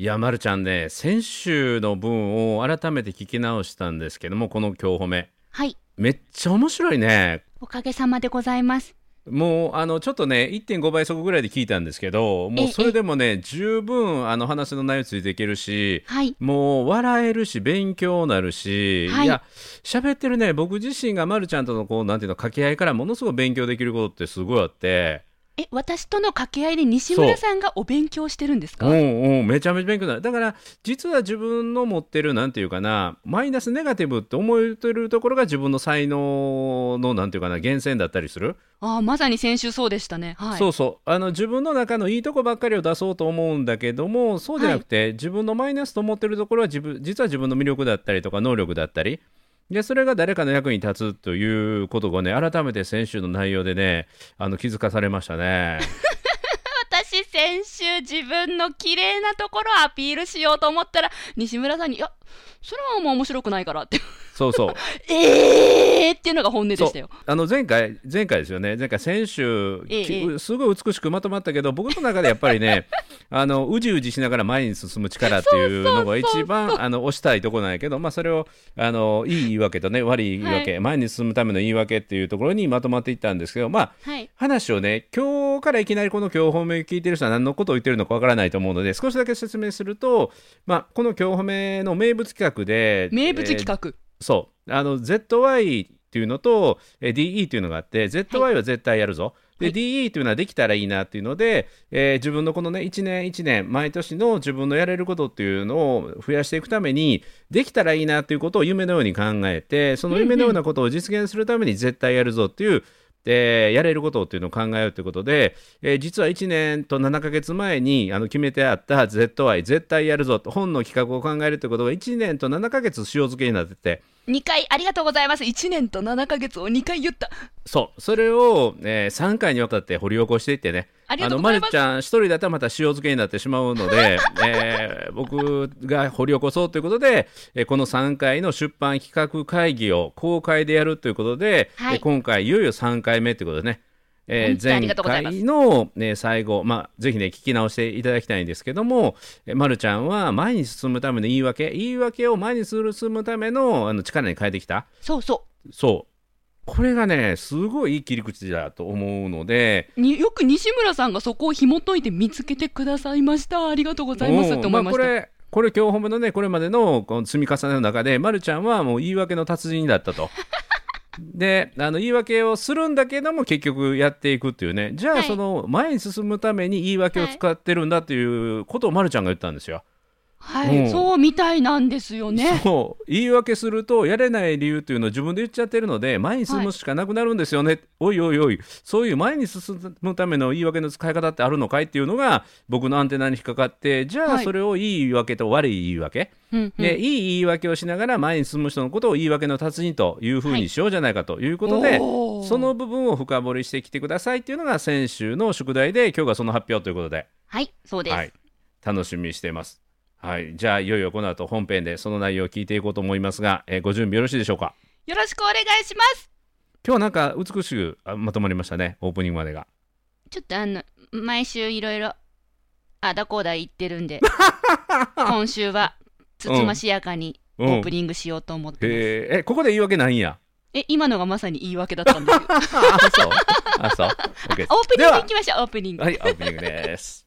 いや、まるちゃんね、先週の分を改めて聞き直したんですけども、この今日褒め。はい。めっちゃ面白いね。おかげさまでございます。もう、あの、ちょっとね、1.5倍速ぐらいで聞いたんですけど、もうそれでもね、十分、あの、話の内容ついていけるし、はい。もう笑えるし勉強なるし、はいや喋ってるね僕自身がまるちゃんとのこうなんていうの掛け合いからものすごく勉強できることってすごいあってえ、私との掛け合いで西村さんがお勉強してるんですか？う。めちゃめちゃ勉強になる。だから実は自分の持ってるなんていうかなマイナスネガティブって思えてるところが自分の才能のなんていうかな源泉だったりする、ああ、まさに先週そうでしたね。はい。そうそう。あの自分の中のいいとこばっかりを出そうと思うんだけどもそうじゃなくて、自分のマイナスと思ってるところは自分実は自分の魅力だったりとか能力だったりでそれが誰かの役に立つということがね改めて先週の内容でねあの気づかされましたね。私先週自分の綺麗なところをアピールしようと思ったら西村さんに「いやそれはもう面白くないから」ってそうそう えーっていうのが本音でしたよ。あの前回前回ですよね前回先週、えすごい美しくまとまったけど僕の中でやっぱりね あのうじうじしながら前に進む力っていうのが一番あの押したいところなんやけど、まあ、それをあのいい言い訳とね悪い言い訳、は前に進むための言い訳っていうところにまとまっていったんですけどまあはい。話をね今日からいきなりこの今日褒めを聞いてる人は何のことを言ってるのかわからないと思うので少しだけ説明すると、まあ、この今日褒めの名物企画で名物企画画。そう。あの ZY っていうのとえー DE っていうのがあって ZY は絶対やるぞ、ではい。DE っていうのはできたらいいなっていうので、えー自分のこのね1年1年毎年の自分のやれることっていうのを増やしていくためにできたらいいなっていうことを夢のように考えてその夢のようなことを実現するために絶対やるぞっていう、でやれることっていうのを考えようということで、えー実は1年と7ヶ月前にあの決めてあった ZY 絶対やるぞと本の企画を考えるということが1年と7ヶ月塩漬けになってて2回ありがとうございます。1年と7ヶ月を2回言った。そう。それを、え3回にわたって掘り起こしていってね。あのまるちゃん一人だったらまた塩漬けになってしまうので、えー僕が掘り起こそうということで、えーこの3回の出版企画会議を公開でやるということで、はい。えー今回いよいよ3回目ということでねえー前回の、ね、最後、まあ、ぜひね、聞き直していただきたいんですけども、えまるちゃんは前に進むための言い訳、言い訳を前に進むためのあの力に変えてきた。そうそそう。これがね、すごいいい切り口だと思うので、よく西村さんがそこを紐解いて見つけてくださいました。ありがとうございますって思いました。うんあこれこれ今日褒めのねこれまでのこの積み重ねの中で、ま、るちゃんはもう言い訳の達人だったと。であの言い訳をするんだけども結局やっていくっていうねじゃあはいその前に進むために言い訳を使ってるんだっていうことをまるちゃんが言ったんですよ。はい、うん。そうみたいなんですよね。そう。言い訳するとやれない理由っていうのを自分で言っちゃってるので前に進むしかなくなるんですよね、おいおいおい。そういう前に進むための言い訳の使い方ってあるのかいっていうのが僕のアンテナに引っかかってじゃあはい。それをいい言い訳と悪い言い訳、うんうん。でいい言い訳をしながら前に進む人のことを言い訳の達人というふうにしようじゃないかということで、おー。その部分を深掘りしてきてくださいっていうのが先週の宿題で今日がその発表ということで、はい、そうです。はい、楽しみにしています。はい、じゃあいよいよこの後本編でその内容を聞いていこうと思いますが、えーご準備よろしいでしょうか？よろしくお願いします。今日はなんか美しくあまとまりましたねオープニングまでが。ちょっとあの、毎週いろいろ、あだこうだ言ってるんで、今週は、つつましやかにオうん。ープニングしようと思ってます。へー。えここで言い訳ないんや？え、今のがまさに言い訳だったんですよ。あそう。あそう。オープニングでは。行きましょう、オープニング。はいオープニングです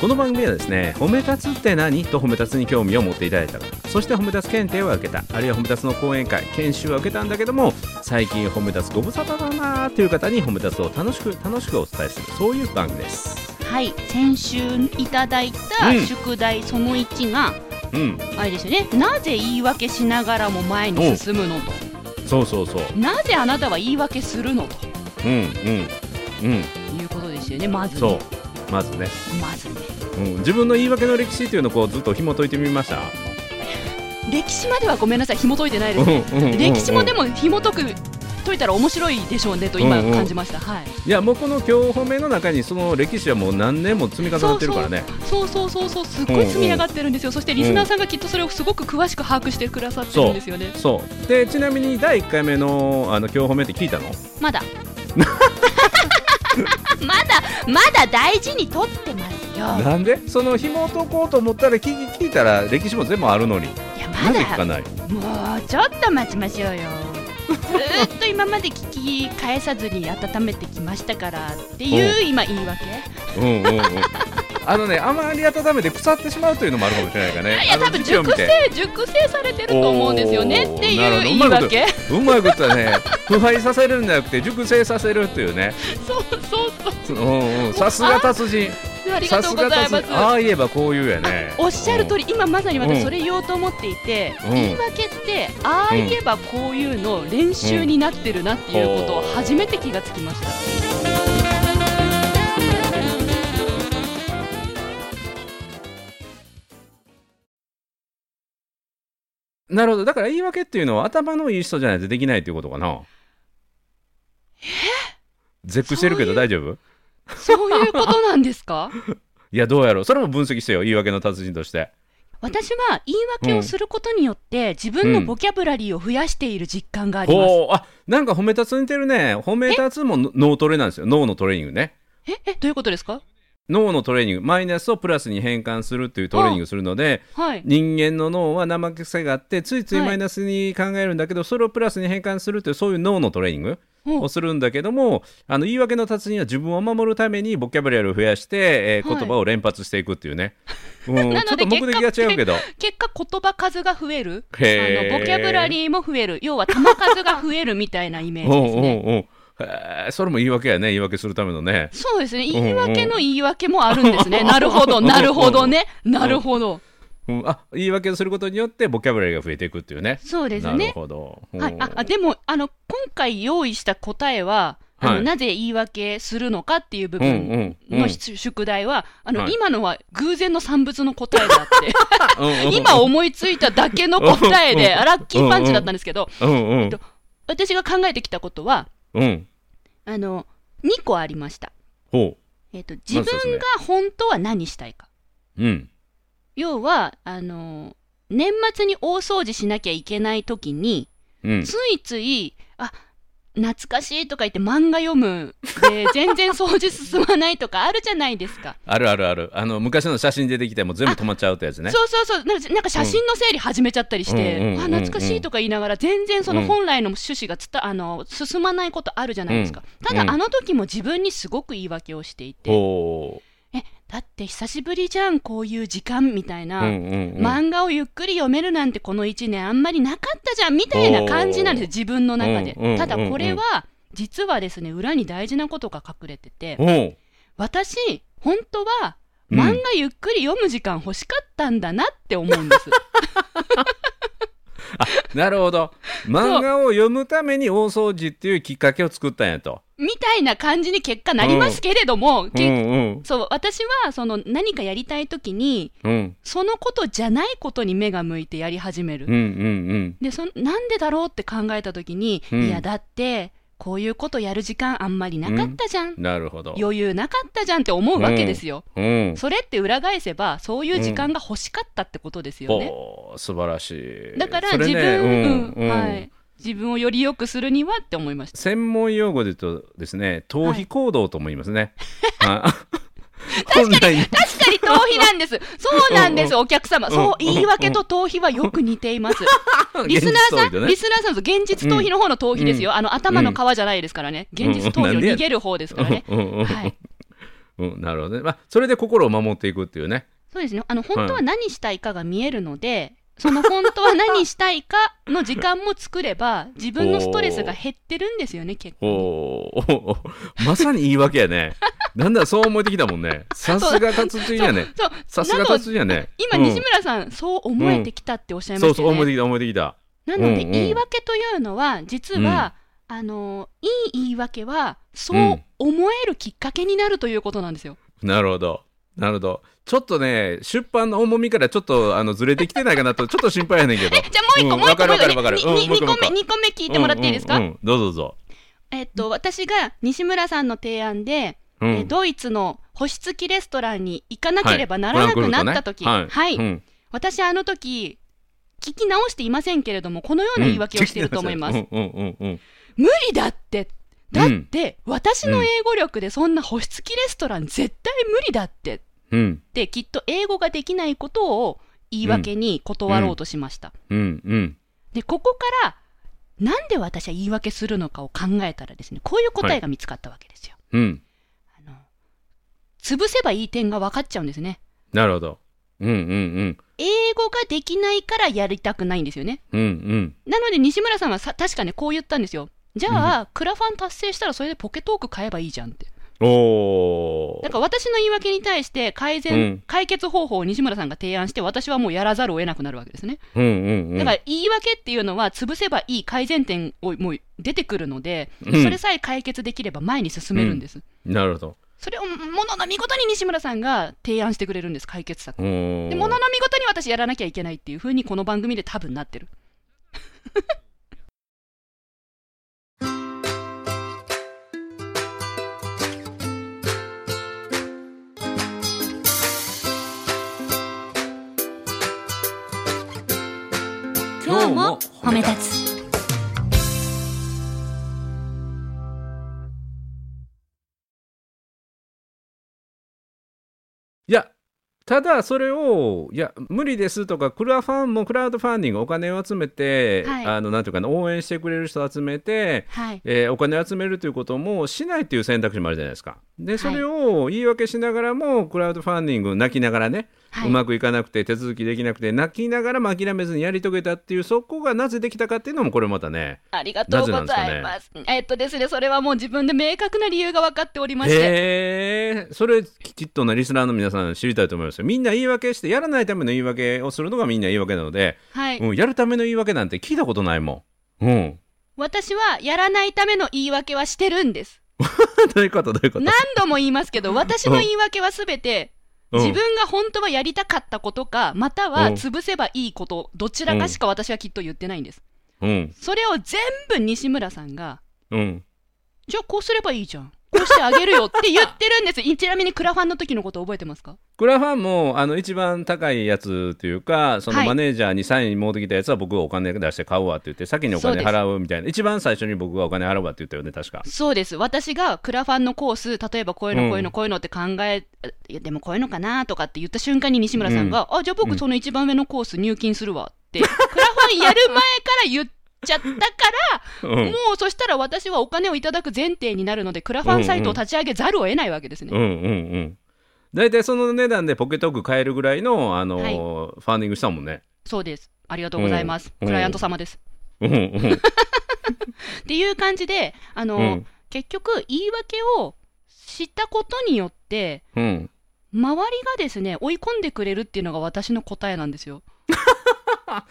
この番組はですね褒め立つって何？と褒め立つに興味を持っていただいた方そして褒め立つ検定を受けた。あるいは褒め立つの講演会。研修を受けたんだけども最近褒め立つご無沙汰だなーという方に褒め立つを楽しく楽しくお伝えする。そういう番組です。はい。先週いただいたうん。宿題その1が、うん。あれですよね。なぜ言い訳しながらも前に進むのと。そうそうそう。なぜあなたは言い訳するのと。うんうんうん。いうことですよね。まずね。そう。まずね、まずねうん、自分の言い訳の歴史っていうのをこうずっと紐解いてみました？歴史まではごめんなさい紐解いてないです、ね。うんうんうんうん。歴史もでも紐解く解いたら面白いでしょうねと今うんうん。感じました、はい。いやもうこの今日褒めの中にその歴史はもう何年も積み重なってるからね。そうそうそうそうすっごい積み上がってるんですよ、そしてリスナーさんがきっとそれをすごく詳しく把握してくださってるんですよね。そう。でちなみに第1回目のあの今日褒めって聞いたの？まだ まだまだ大事に取ってますよ。なんで？その紐解こうと思ったら聞き聞いたら歴史も全部あるのに。いやまなぜ聞かだない？もうちょっと待ちましょうよずーっと今まで聞き返さずに温めてきましたからっていう今言い訳。うんうんうん。あのねあまり温めて腐ってしまうというのもあるかもしれないからね。いや多分熟成熟成されてると思うんですよね。っていう言い訳。うまいことはね腐敗させるんじゃなくて熟成させるっていうね。そうそうそう。うんうん。さすが達人。ありがとうさすがございます。ああ言えばこういうやね。おっしゃる通りり、今まさにうん。私それ言おうと思っていて、うん。言い訳ってああ言えばこういうの練習になってるなっていうことを初めて気がつきました。なるほど。だから言い訳っていうのは頭のいい人じゃないとできないということかな。絶句してるけど大丈夫？そういうことなんですか？いやどうやろう。それも分析してよ。言い訳の達人として私は言い訳をすることによって自分のボキャブラリーを増やしている実感があります。ほうあなんか褒め立つ似てるね。褒め立つも脳トレなんですよ。脳のトレーニングね。ええどういうことですか？脳のトレーニングマイナスをプラスに変換するっていうトレーニングをするのではい。人間の脳は怠け癖があってついついはい。マイナスに考えるんだけど、それをプラスに変換するというそういう脳のトレーニングをするんだけどもあの言い訳の達人は自分を守るためにボキャブラリーを増やして、えーはい。言葉を連発していくっていうね、うん、なのでちょっと目的が違うけど。結果言葉数が増える。あのボキャブラリーも増える。要は球数が増えるみたいなイメージですね。うんうんうんへーそれも言い訳やね言い訳するためのね。そうですね。ん言い訳の言い訳もあるんですね。なるほどなるほどね。なるほど。うん、あ言い訳をすることによってボキャブラリーが増えていくっていうね。そうですなるね。ほど、はい、あでもあの今回用意した答えは、あのはい。なぜ言い訳するのかっていう部うんうん分うん。のし宿題は、あのはい。今のは偶然の産物の答えであって。うんうんうん。今思いついただけの答えであラッキーパンチだったんですけどうんうんと私が考えてきたことはうん。あの2個ありました、ほえっと自分が本当は何したいか。ううん。要はあの年末に大掃除しなきゃいけない時にうん。ついついあ懐かしいとか言って漫画読む。で全然掃除進まないとかあるじゃないですか。あるあるある。あの昔の写真出てきても全部止まっちゃうってやつね。そうそうそう。なんかなんか写真の整理始めちゃったりして、うん。うんうんうんあ懐かしいとか言いながら全然その本来の趣旨がつたあの進まないことあるじゃないですか、うん。うん。ただあの時も自分にすごく言い訳をしていて、だって久しぶりじゃんこういう時間みたいな、漫画をゆっくり読めるなんてこの1年あんまりなかったじゃんみたいな感じなんです自分の中で、ただこれは実はですね裏に大事なことが隠れてて。私本当はうん漫画ゆっくり読む時間欲しかったんだなって思うんです、なるほど。漫画を読むために大掃除っていうきっかけを作ったんやと。みたいな感じに結果なりますけれども、うけんうんそう私はその何かやりたい時にうん。そのことじゃないことに目が向いてやり始める、うんうんでそなんでだろうって考えた時に、うん。いやだってこういうことやる時間あんまりなかったじゃん、うん。なるほど。余裕なかったじゃんって思うわけですよ、うん。それって裏返せばそういう時間が欲しかったってことですよね、おー素晴らしい。だから自分、ねうんうん。はい、自分をより良くするにはって思いました。専門用語で言うとですね逃避行動とも言いますね、あ 本来。確かに逃避なんです。そうなんです、うんお客様、そう言い訳と逃避はよく似ています、リスナーさん、リスナーさんと現実逃避の方の逃避ですよ、あの頭の皮じゃないですからね、現実逃避を逃げる方ですからね。はい。うん、なるほどね、まあ、それで心を守っていくっていうね。そうですね。あの本当は何したいかが見えるので、その本当は何したいかの時間も作れば、自分のストレスが減ってるんですよね、結構。まさに言い訳やね。なんだそう思えてきたもんね。さすが達人やね。そう、さすが達人やね。今、うん。西村さん、そう思えてきたっておっしゃいまそうしたよね。そう思えてきた思えてきた。なので、うんうん。言い訳というのは、実は、あのいい言い訳は、そう思えるきっかけになるということなんですよ。なるほど。なるほど。ちょっとね、出版の重みからちょっとあのずれてきてないかなと、ちょっと心配やねんけど。じゃあもう一個、うんもう一個、二個目、二個目聞いてもらっていいですか、どうぞどうぞ。えっと、私が西村さんの提案で、うんえードイツの星付きレストランに行かなければならなくなった時、はい。私あの時、聞き直していませんけれども、このような言い訳をしていると思います。無理だって。だって、私の英語力でそんな星付きレストラン絶対無理だって。うんで、きっと英語ができないことを言い訳に断ろうとしました。うんうん。で、ここから、なんで私は言い訳するのかを考えたらですね、こういう答えが見つかったわけですよ。うん。あの潰せばいい点が分かっちゃうんですね。なるほど。うんうん英語ができないからやりたくないんですよね。うん。うんうん。なので西村さんはさ確かねこう言ったんですよ。じゃあ、クラファン達成したらそれでポケトーク買えばいいじゃんって。おー。だから私の言い訳に対して改善、うん解決方法を西村さんが提案して私はもうやらざるを得なくなるわけですね。うんうんうん。だから言い訳っていうのは潰せばいい改善点をもう出てくるので、うんそれさえ解決できれば前に進めるんです。なるほど。それをものの見事に西村さんが提案してくれるんです解決策。でものの見事に私やらなきゃいけないっていう風にこの番組で多分なってる。今日も褒め立つ。いや、ただそれを、いや、無理ですとか、クラファンもクラウドファンディング、お金を集めて、はいあのなんていうかな、応援してくれる人を集めて、はい。えーお金を集めるということもしないという選択肢もあるじゃないですか。で、それを言い訳しながらも、クラウドファンディング、泣きながらね、はいうまくいかなくて、手続きできなくて、泣きながらも諦めずにやり遂げたっていう、そこがなぜできたかっていうのも、これまたね。ありがとうございます。えっとですね、それはもう自分で明確な理由が分かっておりまして。へえ、それきっとなリスナーの皆さん知りたいと思いますよ。みんな言い訳して、やらないための言い訳をするのがみんな言い訳なので、はい。うん、やるための言い訳なんて聞いたことないもん。うん。私はやらないための言い訳はしてるんです。どういうこと？どういうこと？何度も言いますけど、私の言い訳はすべて、うん自分が本当はやりたかったことか、またはうん潰せばいいこと、どちらかしか私はきっと言ってないんです。うん。それを全部西村さんが、うん。じゃあこうすればいいじゃん。こうしてあげるよって言ってるんです。ちなみにクラファンの時のこと覚えてますか？クラファンもあの一番高いやつというか、そのはいマネージャーにサイン持ってきたやつは僕がお金出して買うわって言って、先にお金払うみたいな、一番最初に僕がお金払うわって言ったよね、確か。そうです。私がクラファンのコース、例えばこういうの、うんこういうの、こういうのって考え、いや、でもこういうのかなとかって言った瞬間に西村さんが、あ、じゃあ僕その一番上のコース入金するわって、クラファンやる前から言っちゃったから、うん。もうそしたら私はお金をいただく前提になるので、クラファンサイトを立ち上げざるを得ないわけですね。うんうんうん。大体その値段でポケットオーク買えるぐらいの、あのはいファンディングしたもんね。そうです。ありがとうございます。うんクライアント様です。うんうん。っていう感じで、あの、うん結局、言い訳を知ったことによって、うん。周りがですね、追い込んでくれるっていうのが私の答えなんですよ。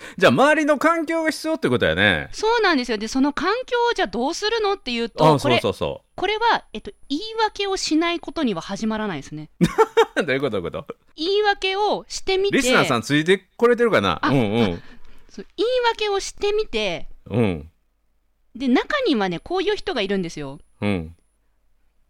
じゃあ、周りの環境が必要ってことやね。そうなんですよ。で、その環境をじゃあどうするのっていうと、あ、これ、そうそうそこれは、えっと、言い訳をしないことには始まらないですね。う。どういうことどういうこと？言い訳をしてみて、リスナーさんついてこれてるかな？あうんうん。そう言い訳をしてみて、うん。で、中にはね、こういう人がいるんですよ。うん。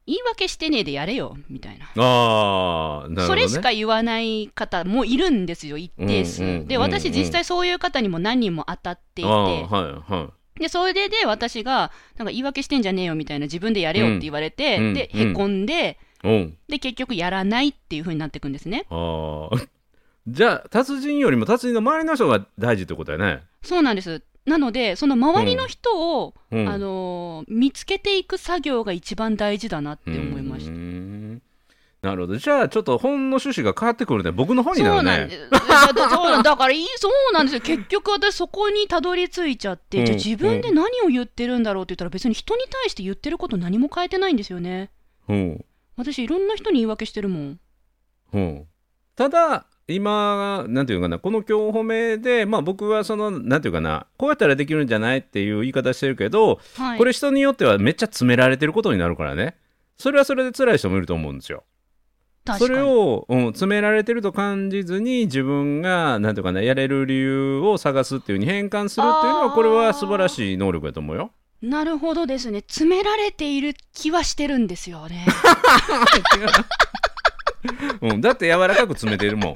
言い訳してねえでやれよ、みたいな。ああ、なるほど、ね。それしか言わない方もいるんですよ、一定数。うんうんで、私実際そういう方にも何人も当たっていて、はいはい。で、それでで私が、なんか言い訳してんじゃねえよみたいな自分でやれよって言われて、うんで、うんへこんで、うん。で、結局やらないっていう風になっていくんですね。ああ。じゃあ、達人よりも達人の周りの人が大事ってことやね。そうなんです。なので、その周りの人を、うん。あのー見つけていく作業が一番大事だなって思いました。んなるほど。じゃあ、ちょっと本の趣旨が変わってくるね。僕の方にそなるね。うなんです。だだそうなんだからそうなんですよ。結局私そこにたどり着いちゃって、うんじゃあ自分で何を言ってるんだろうって言ったら別に人に対して言ってること何も変えてないんですよね。うん。私いろんな人に言い訳してるもん。うん。ただ、今、なんていうかな、この今日褒めで、まあ僕はその、なんていうかな、こうやったらできるんじゃないっていう言い方してるけど、はい。これ人によってはめっちゃ詰められてることになるからね。それはそれで辛い人もいると思うんですよ。それを、うん、詰められてると感じずに自分がなんていうかなやれる理由を探すっていうふうに変換するっていうのはこれは素晴らしい能力だと思うよ。なるほどですね詰められている気はしてるんですよね うん、だって柔らかく詰めてるもん。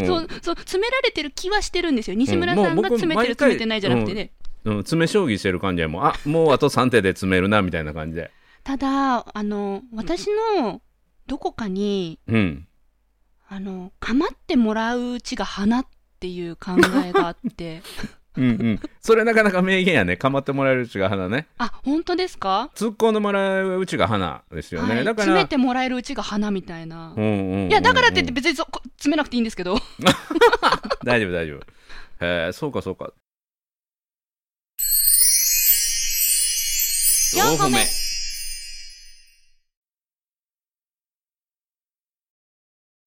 うん。そうそう詰められてる気はしてるんですよ。西村さんが詰めてる詰めてないじゃなくてね、うん、詰め将棋してる感じやもん。あもうあと3手で詰めるなみたいな感じで。ただあの私のどこかにうん。あの構ってもらううちが花っていう考えがあってうんうん、それなかなか名言やね。構ってもらえるうちが花ね。あ本当ですか、突っ込んでもらううちが花ですよね、はい、だから詰めてもらえるうちが花みたいな、うんうんうんうんいやだからって言って別にそこ詰めなくていいんですけど。大丈夫大丈夫。へえそうかそうか。四歩目。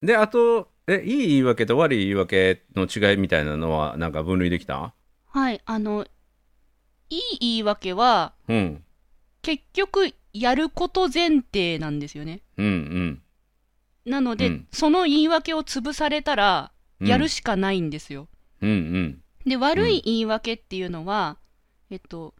であとえいい言い訳と悪い言い訳の違いみたいなのはなんか分類できた？はいあのいい言い訳はうん。結局やること前提なんですよね。うんうん。なので、うん。その言い訳を潰されたらうん。やるしかないんですよ、うんうん。で悪い言い訳っていうのは、えっと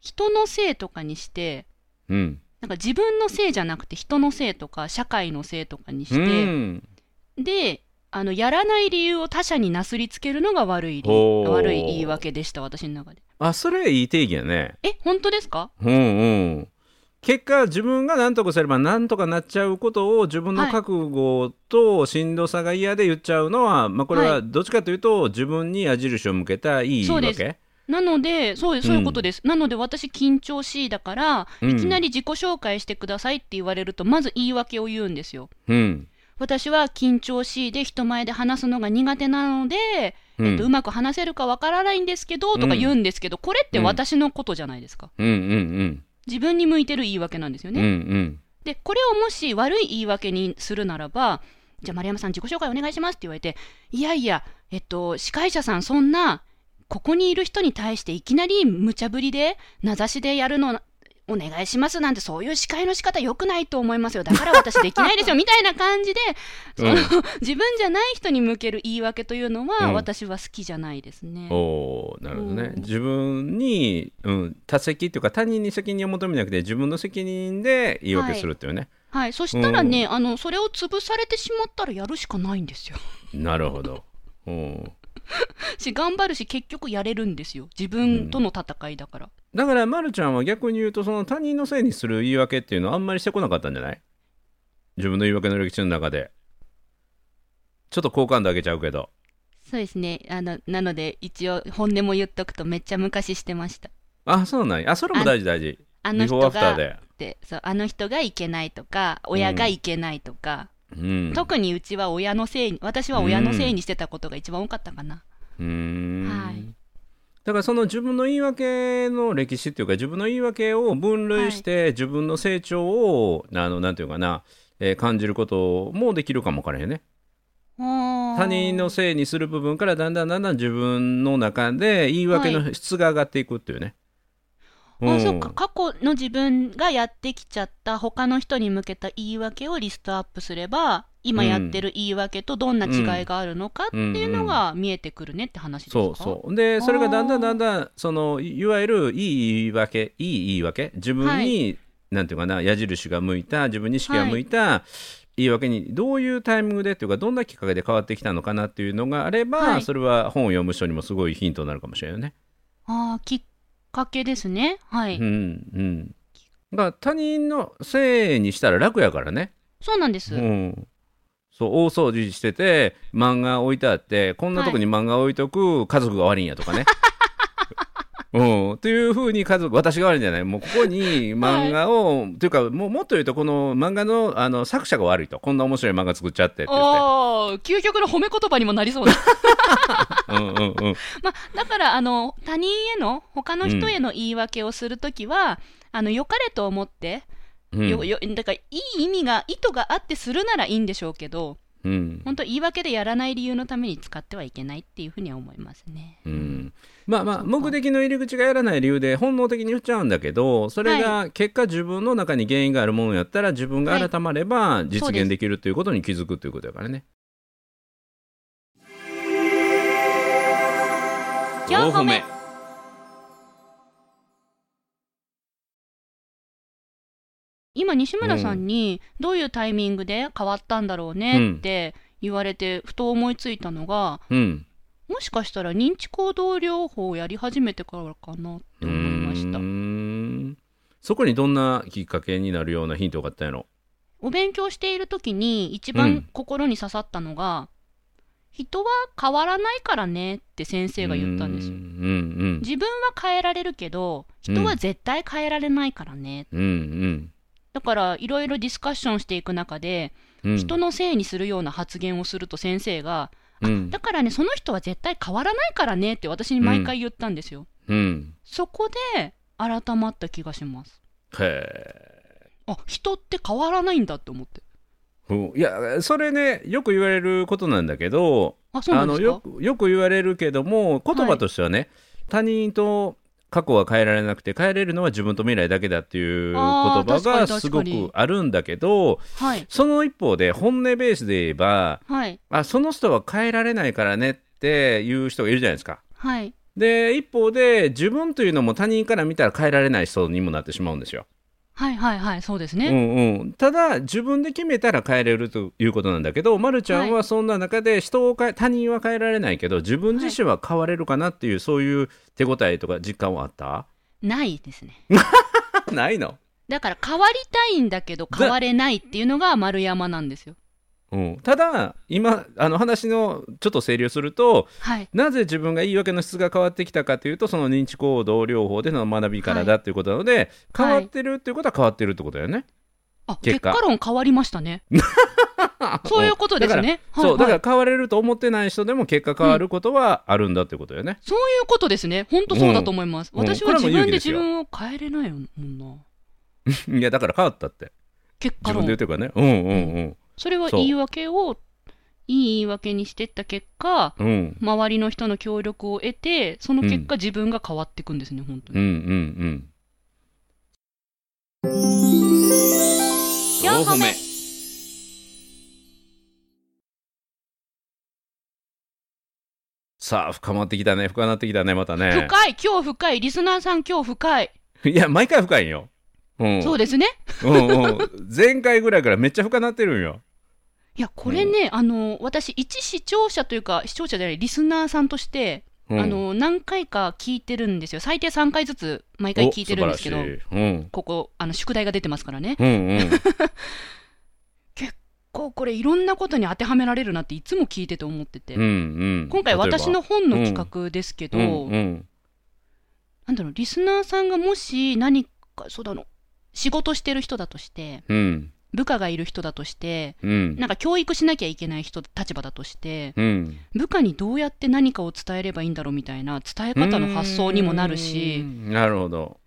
人のせいとかにしてうん。なんか自分のせいじゃなくて人のせいとか社会のせいとかにしうて、ん。であのやらない理由を他者になすりつけるのが悪い悪い言い訳でした私の中で。あそれいい定義やね。え本当ですか？うんうん。結果自分が何とかすれば何とかなっちゃうことを自分の覚悟としんどさが嫌で言っちゃうのは、まあこれははどっちかというと自分に矢印を向けたいい言いそうです。訳なのでそうそういうことです、なので私緊張しいだから、うん。いきなり自己紹介してくださいって言われるとまず言い訳を言うんですよ。うん私は緊張しいで人前で話すのが苦手なので、うん。えっと、うまく話せるかわからないんですけどとか言うんですけど、これって私のことじゃないですか。うんうん自分に向いてる言い訳なんですようんうね、ん。でこれをもし悪い言い訳にするならばじゃあ丸山さん自己紹介お願いしますって言われていやいやえっと司会者さんそんなここにいる人に対していきなり無茶ぶりで名指しでやるのお願いしますなんてそういう司会の仕方良くないと思いますよ。だから私できないですよ。みたいな感じでその、うん自分じゃない人に向ける言い訳というのは、うん。私は好きじゃないですね。おーなるほどね。うん。自分に、うん、他責っていうか他人に責任を求めなくて自分の責任で言い訳するっていうね、はい、そしたらね、あのそれを潰されてしまったらやるしかないんですよ。なるほど。うん し頑張るし結局やれるんですよ。自分との戦いだから。だから、ま、るちゃんは逆に言うとその他人のせいにする言い訳っていうのはあんまりしてこなかったんじゃない？自分の言い訳の歴史の中で。ちょっと好感度上げちゃうけど。そうですね。あのなので一応本音も言っとくとめっちゃ昔してました。あそうなんや。あそれも大事大事。あの人がで。でそうあの人がいけないとか親がいけないとか、うん。特にうちは親のせいに私は親のせいにしてたことが一番多かったかな。うーん。はいだからその自分の言い訳の歴史っていうか自分の言い訳を分類して自分の成長を、あのなんていうかな、えー感じることもできるかもわからへんね。他他人のせいにする部分からだんだんだんだん自分の中で言い訳の質が上がっていくっていうね、うん。あそっか。過去の自分がやってきちゃった他の人に向けた言い訳をリストアップすれば今やってる言い訳とどんな違いがあるのかっていうのが見えてくるねって話ですか、そうそう。でそれがだんだんだんだんそのいいわゆるいい言い訳いい言い訳自分に、はなんていうかな矢印が向いた自分に意識が向いた、言い訳にどういうタイミングでっていうかどんなきっかけで変わってきたのかなっていうのがあれば、はい。それは本を読む人にもすごいヒントになるかもしれないよね。あーきっかけですね。はい、うんうん、だから他人のせいにしたら楽やからね。そうなんです、うんそう大掃除してて漫画置いてあってこんなとこに漫画置いとく家族が悪いんやとかね。うん、っていうふうに家族私が悪いんじゃない。もうここに漫画を、というかもうもっと言うとこの漫画のあの作者が悪いと。こんな面白い漫画作っちゃってって言って。おー究極の褒め言葉にもなりそうな。うんうんうん。まあ、だからあの他人への他の人への言い訳をするときは、あの良かれと思って、うんよよだからいい意味が意図があってするならいいんでしょうけどうん。本当言い訳でやらない理由のために使ってはいけないっていうふうには思いますね。うん、まあまあ目的の入り口がやらない理由で本能的に言っちゃうんだけどそれが結果自分の中に原因があるものやったら自分が改まれば実現できるということに気づくということだからね。4歩目今西村さんにどういうタイミングで変わったんだろうねって言われてふと思いついたのが、うん。もしかしたら認知行動療法をやり始めてからかなって思いました。そこにどんなきっかけになるようなヒントがあったんやろ？お勉強している時に一うん。番心に刺さったのが、人は変わらないからねって先生が言ったんです。ようんうん自分は変えられるけど人は絶対変えられないからね、うんうんだからいろいろディスカッションしていく中で、うん。人のせいにするような発言をすると先生が、うん。だからねその人は絶対変わらないからねって私に毎回言ったんですよ、うん。そこで改まった気がします。へあ人って変わらないんだって思って。いやそれねよく言われることなんだけどあよくよく言われるけども言葉としてはね、他人と過去は変えられなくて変えれるのは自分と未来だけだっていう言葉がすごくあるんだけどはいその一方で本音ベースで言えばはいあその人は変えられないからねっていう人がいるじゃないですか。はいで一方で自分というのも他人から見たら変えられない人にもなってしまうんですよ。はいはいはいそうですうね、んうん、ただ自分で決めたら変えれるということなんだけど、ま、るちゃんはそんな中で人を変え他人は変えられないけど自分自身は変われるかなっていう、そういう手応えとか実感はあった？ないですね。ないの、だから変わりたいんだけど変われないっていうのが丸山なんですようん、ただ今あの話のちょっと整理をするとはい。なぜ自分が言い訳の質が変わってきたかというとその認知行動療法での学びからだということなので、変わってるっていうことは変わってるってことだよね。あ結果。結果論変わりましたね。そういうことですね。そう、はいはいだから変われると思ってない人でも結果変わることはあるんだってことよね。そういうことですね。本当そうだと思います、うん。私は自分で自分を変えれないもんな。いやだから変わったって。結果自分で論言ってるからね。うんうんそれは言い訳をいい言い訳にしてった結果うん。うん周りの人の協力を得てその結果、自分が変わっていくんですね本当に、うん。うん。うん。4歩目。さあ深まってきたね。深まってきたねまたね。深い。今日深い。リスナーさん今日深い、いや毎回深いんよ。うん、そうですね。うんうん、前回ぐらいからめっちゃ深なってるんよ。いやこれね、あの私一視聴者というか視聴者じゃないリスナーさんとして、うん、あの何回か聞いてるんですよ。最低3回ずつ毎回聞いてるんですけどうん。ここあの宿題が出てますからね。うんうん、こうこれいろんなことに当てはめられるなっていつも聞いてて思ってて、うんうん、今回私の本の企画ですけど、うんうん。なんだろうリスナーさんがもし何かそうだろう仕事してる人だとしてうん。部下がいる人だとしてうん。なんか教育しなきゃいけない人立場だとしてうん。部下にどうやって何かを伝えればいいんだろうみたいな伝え方の発想にもなるしうん。なるほど。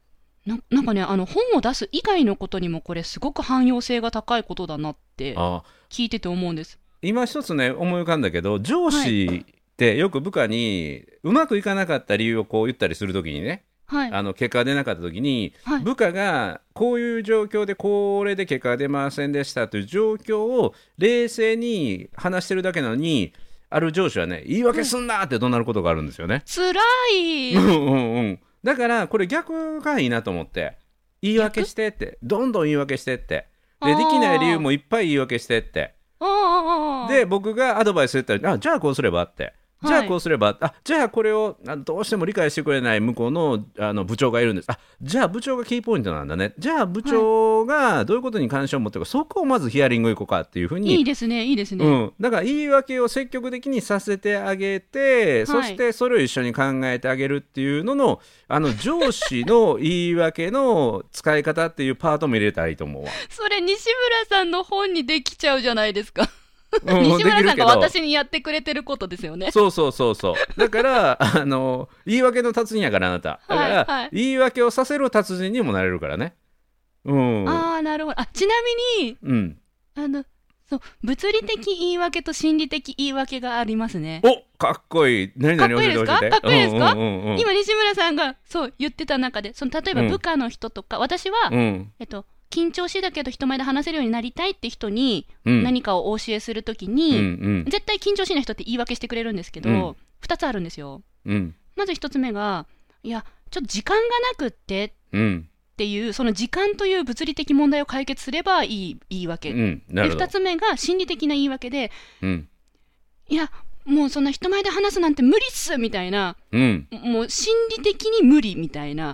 ななんかねあの本を出す以外のことにもこれすごく汎用性が高いことだなってあ。聞いてて思うんです。今一つね思い浮かんだけど上司ってよく部下にうまくいかなかった理由をこう言ったりするときにねはい、あの結果が出なかったときにはい、部下がこういう状況でこれで結果が出ませんでしたという状況を冷静に話してるだけなのにある上司はね言い訳すんなって怒鳴ることがあるんですよね。つらい。うんうんうん、だからこれ逆がいいなと思って言い訳してってどんどん言い訳してって。でできない理由もいっぱい言い訳してって。で僕がアドバイス言ったらあじゃあこうすればって。じゃあはい。こうすれば、あじゃあこれをあどうしても理解してくれない向こうのあの部長がいるんです。あじゃあ部長がキーポイントなんだね。じゃあ部長がどういうことに関心を持ってるか、そこをまずヒアリングいこうかっていうふうにいいですねいいですね、うん、だから言い訳を積極的にさせてあげて、そしてそれを一緒に考えてあげるっていうののあの上司の言い訳の使い方っていうパートも入れたらいいと思うわ。それ西村さんの本にできちゃうじゃないですかうん西村さんが私にやってくれてることですよね。そうそうそうそう。だから あの言い訳の達人やからあなた。だから、はいはい。言い訳をさせる達人にもなれるからね。うん。ああなるほど。あちなみにうん。あのそう物理的言い訳と心理的言い訳がありますね。おかっこいい。何々かっこいいですか？教えて。かっこいいですか？うんうんうんうん。今西村さんがそう言ってた中でその例えばうん。部下の人とか、私は、うん。えっと、緊張しいだけど人前で話せるようになりたいって人にうん。何かをお教えするときうんに、うん。絶対緊張しいな人って言い訳してくれるんですけど、うん。2つあるんですよ。うん。まず1つ目がいやちょっと時間がなくってっうん。ていうその時間という物理的問題を解決すればいい言い訳、でるほど。2つ目が心理的な言い訳でうん。いやもうそんな人前で話すなんて無理っすみたいなうん。もう心理的に無理みたいな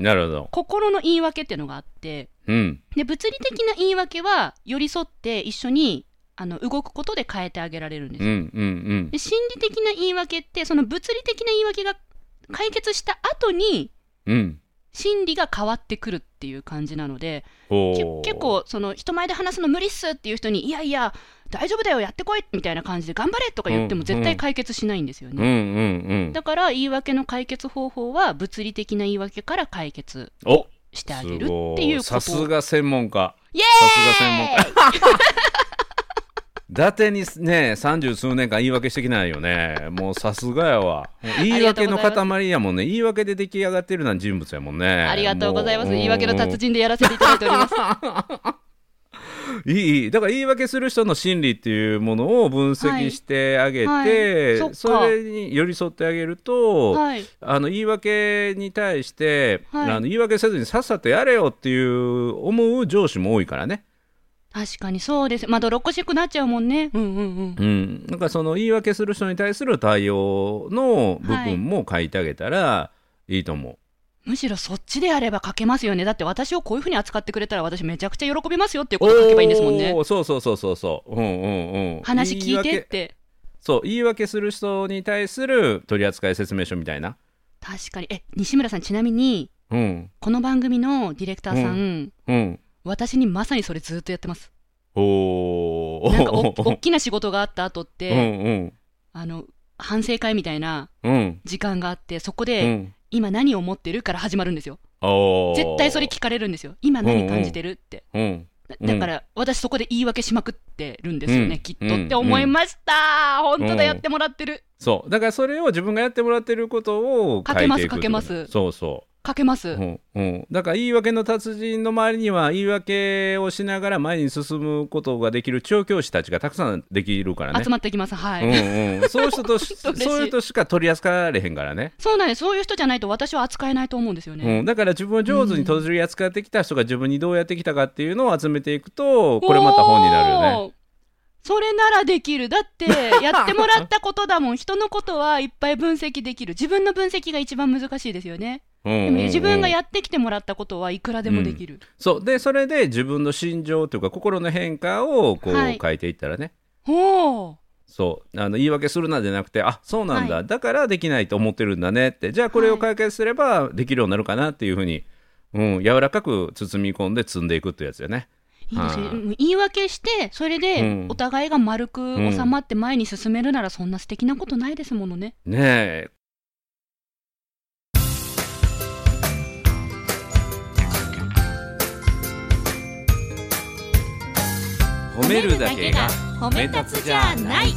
心の言い訳っていうのがあってうん。で物理的な言い訳は寄り添って一緒にあの動くことで変えてあげられるんですよ。うんうんで心理的な言い訳ってその物理的な言い訳が解決した後にうん。うん心理が変わってくるっていう感じなので結構その人前で話すの無理っすっていう人にいやいや大丈夫だよやってこいみたいな感じで頑張れとか言ってもうん。絶対解決しないんですよね。うんうんうん。だから言い訳の解決方法は物理的な言い訳から解決。おしてあげるっていうこと。さすが専門家。イエさすが専門家。伊達にね三十数年間言い訳してきないよね。もうさすがやわ。言い訳の塊やもんね。言い訳で出来上がってるなん人物やもんね。ありがとうございます。も言い訳の達人でやらせていただいております。いいいいだから言い訳する人の心理っていうものを分析してあげて、はいはいそれに寄り添ってあげると、はい。あの言い訳に対して、はいあの言い訳せずにさっさとやれよっていう思う上司も多いからね。確かにそうです。まどろっこしくなっちゃうもんね。うんうんうん。うん、なんかその言い訳する人に対する対応の部分も書いてあげたらいいと思う。むしろそっちであれば書けますよね。だって私をこういうふうに扱ってくれたら私めちゃくちゃ喜びますよっていうこと書けばいいんですもんねそうそうそうそうそう。うんうんうん。話聞いてって。そう言い訳する人に対する取扱説明書みたいな。確かに。え、西村さんちなみに、うんこの番組のディレクターさん、うん。私にまさにそれずっとやってます。おお。なんかお大きな仕事があった後っうんて、うんあの、反省会みたいなうん時間があって、そこうで、ん。今何を思ってるから始まるんですよ。絶対それ聞かれるんですよ。今何感じてるって。うんだだから、私そこで言い訳しまくってるんですよね、うん。きっとうんって思いました、本当うん。だ、やってもらってる。そう。だからそれを自分がやってもらってることを書いていく書けますってこと書けますそうそかけます。う、うんうん、だから言い訳の達人の周りには言い訳をしながら前に進むことができる調教師たちがたくさんできるからね集まってきます。はい。うんうん、そういう人と そういう人しか取り扱われへんからね、そうなんです。そういう人じゃないと私は扱えないと思うんですよね。うん、だから自分を上手に取り扱ってきた人が自分にどうやってきたかっていうのを集めていくとこれまた本になるよね。それならできる。だって、やってもらったことだもん。人のことはいっぱい分析できる。自分の分析が一番難しいですよね。うんうんうん。でも自分がやってきてもらったことはいくらでもできる。そう。でそれで自分の心情というか心の変化をこうはい。書いていったらね、おーそう。あの言い訳するなじゃなくてあそうなんだ、はだからできないと思ってるんだねって。じゃあこれを解決すればできるようになるかなっていうふうに、うん、柔らかく包み込んで積んでいくってやつよね。いいですね。はい。うん言い訳して、それうでん。お互いが丸く収まって前に進めるなら、そんな素敵なことないですものね。ねえ褒めるだけが褒め立つじゃない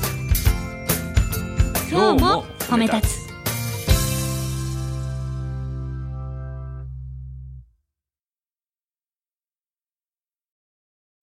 今日も褒め立つ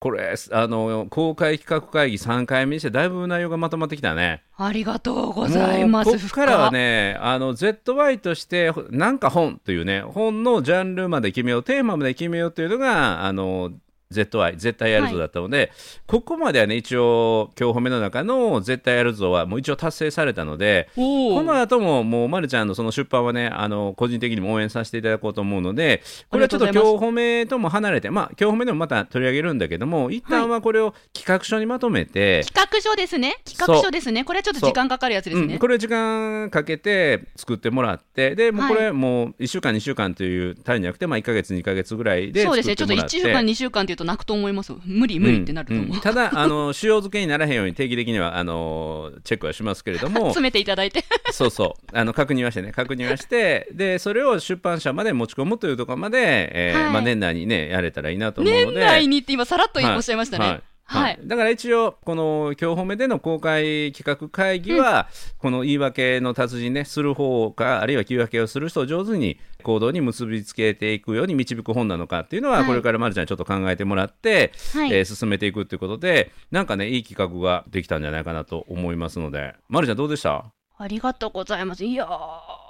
これあの公開企画会議3回目にしてだいぶ内容がまとまってきたね。ありがとうございます。こっからはねあの ZY としてなんか本というね本のジャンルまで決めようテーマまで決めようというのがあの ZY 絶対やるぞだったので、ここまではね一応今日褒めの中の絶対やるぞはもう一応達成されたのでこの後ももうまるちゃんのその出版はねあの個人的にも応援させていただこうと思うのでこれはちょっと今日褒めとも離れてまあ今日褒めでもまた取り上げるんだけども一旦はこれを企画書にまとめて、企画書ですね。企画書ですね。これはちょっと時間かかるやつですね。うん、これ時間かけて作ってもらってでもうこれもう1週間2週間という単位じゃなくて、まあ、1か月2か月ぐらいでそうですね。ちょっと1てもらって週間、2週間っていうと泣くと思います。無理、無理ってなると思う。んん。ただあの 塩漬けにならへんように定期的にはあのチェックはしますけれども。詰めていただいて。そうそう。あの確認はしてね。確認はして。でそれを出版社まで持ち込むというところまで、えーはい。まあ、年内にねやれたらいいなと思うので。年内にって今さらっとはいおっしゃいましたね。はい。はいだから一応この今日褒めでの公開企画会議は、この言い訳の達人ねする方かあるいは言い訳をする人を上手に行動に結びつけていくように導く本なのかっていうのは、はい。これからまるちゃんにちょっと考えてもらって、はい。えー進めていくっていうことでなんかねいい企画ができたんじゃないかなと思いますので。まるちゃんどうでした？ありがとうございます。いやー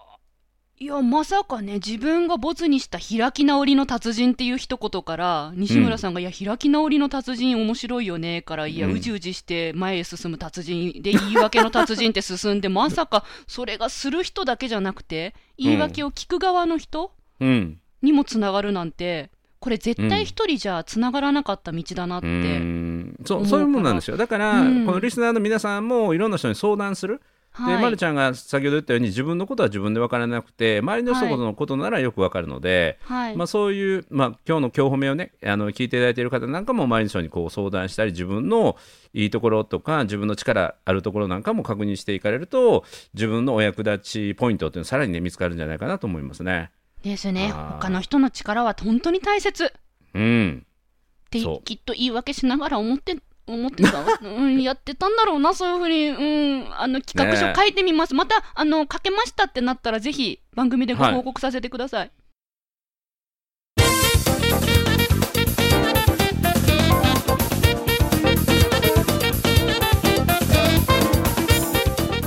いや、まさかね、自分がボツにした開き直りの達人っていう一言から、西村さんが、いや、開き直りの達人面白いよね、から、いや、うんうじうじして前へ進む達人で、言い訳の達人って進んで、まさか、それがする人だけじゃなくて、言い訳を聞く側の人うん。にもつながるなんて、これ絶対一人じゃつながらなかった道だなって。うーん。そうそういうもんなんですよ。だから、うん。このリスナーの皆さんもいろんな人に相談するで、ま、るちゃんが先ほど言ったように自分のことは自分で分からなくて周りの人のことならよく分かるので、はい。まあ、そういう、まあ、今日の今日褒めをねあの聞いていただいている方なんかも周りの人にこう相談したり自分のいいところとか自分の力あるところなんかも確認していかれると自分のお役立ちポイントっていうのはさらにね見つかるんじゃないかなと思いますね。ですね。はい他の人の力は本当に大切。うん、ってきっと言い訳しながら思って思ってた、うん、やってたんだろうなそういうふうに、うん、あの企画書書いてみます、またあの書けましたってなったらぜひ番組でご報告させてください、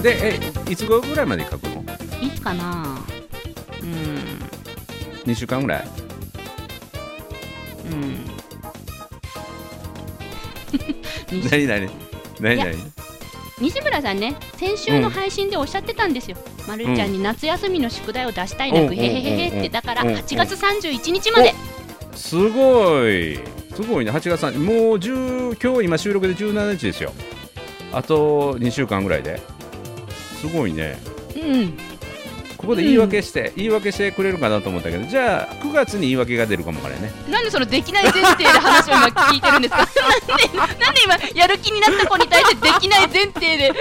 でえいつ頃ぐらいまで書くの？い、つかな。うん。2週間ぐらい？うん。西何何？何何？西村さんね先週の配信でおっしゃってたんですよ、まるちゃんに夏休みの宿題を出したいな、うん。ぐへへへへうんってだからうん8月31日まで、すごい。すごいね。8月3もう10今日今収録で17日ですよ。あと2週間ぐらいで。すごいね。うんここで言い訳して、言い訳してくれるかなと思ったけどじゃあ9月に言い訳が出るかもからね。なんでそのできない前提で話を今聞いてるんですか？なんでなんで今やる気になった子に対してできない前提で。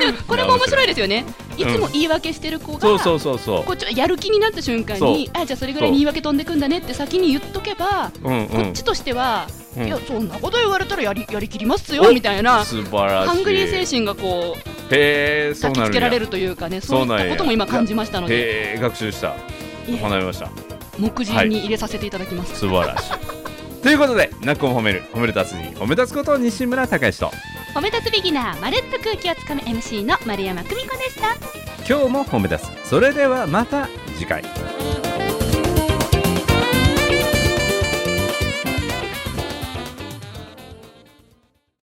でもこれも面白いですよね。いつも言い訳してる子が、そうそうそうそこうちょやる気になった瞬間にあじゃあそれぐらいに言い訳飛んでくんだねって先に言っとけば、ううんうん。こっちとしては、うん。いやそんなこと言われたらやりやりきりますよおみたいな。素晴らしい。ハングリー精神がこうへえそうなるんけられるというかねそういったことも今感じましたので。へえ学習した。学びました。目次に入れさせていただきます、素晴らしい。ということで「なっこも褒める褒める達人褒め立つこと西村孝之と。褒め立つビギナーまるっと空気をつかむ MC の丸山久美子でした。今日も褒め立つ。それではまた次回